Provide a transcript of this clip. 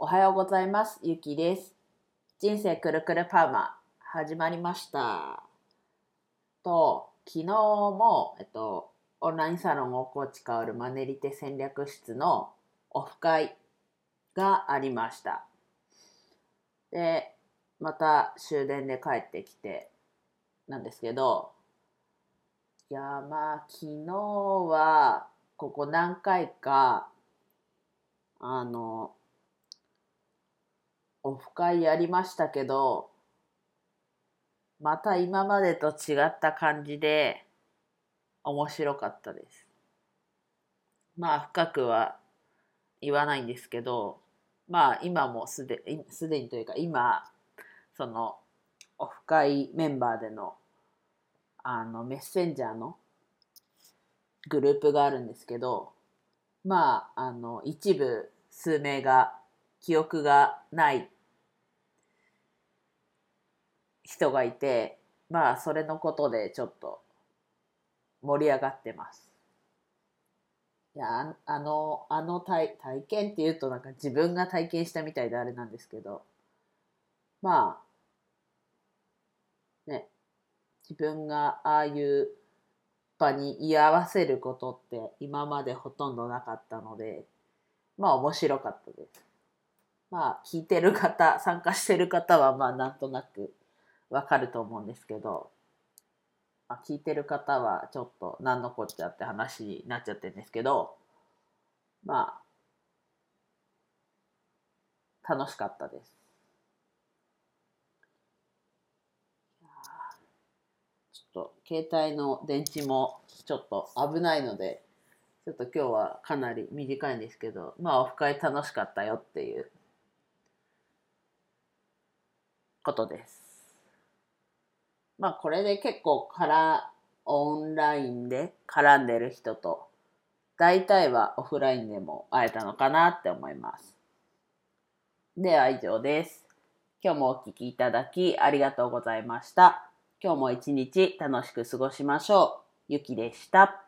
おはようございます。ゆきです。人生くるくるパーマ始まりました。と、昨日も、えっと、オンラインサロン大河内かおるマネリテ戦略室のオフ会がありました。で、また終電で帰ってきて、なんですけど、いやまあ昨日はここ何回かあのオフ会やりましたけどまた今までと違った感じで面白かったです。まあ深くは言わないんですけどまあ今もすですでにというか今そのオフ会メンバーでのあのメッセンジャーのグループがあるんですけどまああの一部数名が記憶がない人がいてまあそれのことでちょっと盛り上がってます。いやあのあの体体験っていうとなんか自分が体験したみたいであれなんですけどまあね自分がああいう場に居合わせることって今までほとんどなかったのでまあ面白かったです。まあ聞いてる方参加してる方はまあなんとなくわかると思うんですけど、まあ、聞いてる方はちょっと何のこっちゃって話になっちゃってるんですけどまあ楽しかったです。ちょっと携帯の電池もちょっと危ないのでちょっと今日はかなり短いんですけどまあオフ会楽しかったよっていうことです。まあこれで結構からオンラインで絡んでる人と大体はオフラインでも会えたのかなって思います。では以上です。今日もお聴きいただきありがとうございました。今日も一日楽しく過ごしましょう。ゆきでした。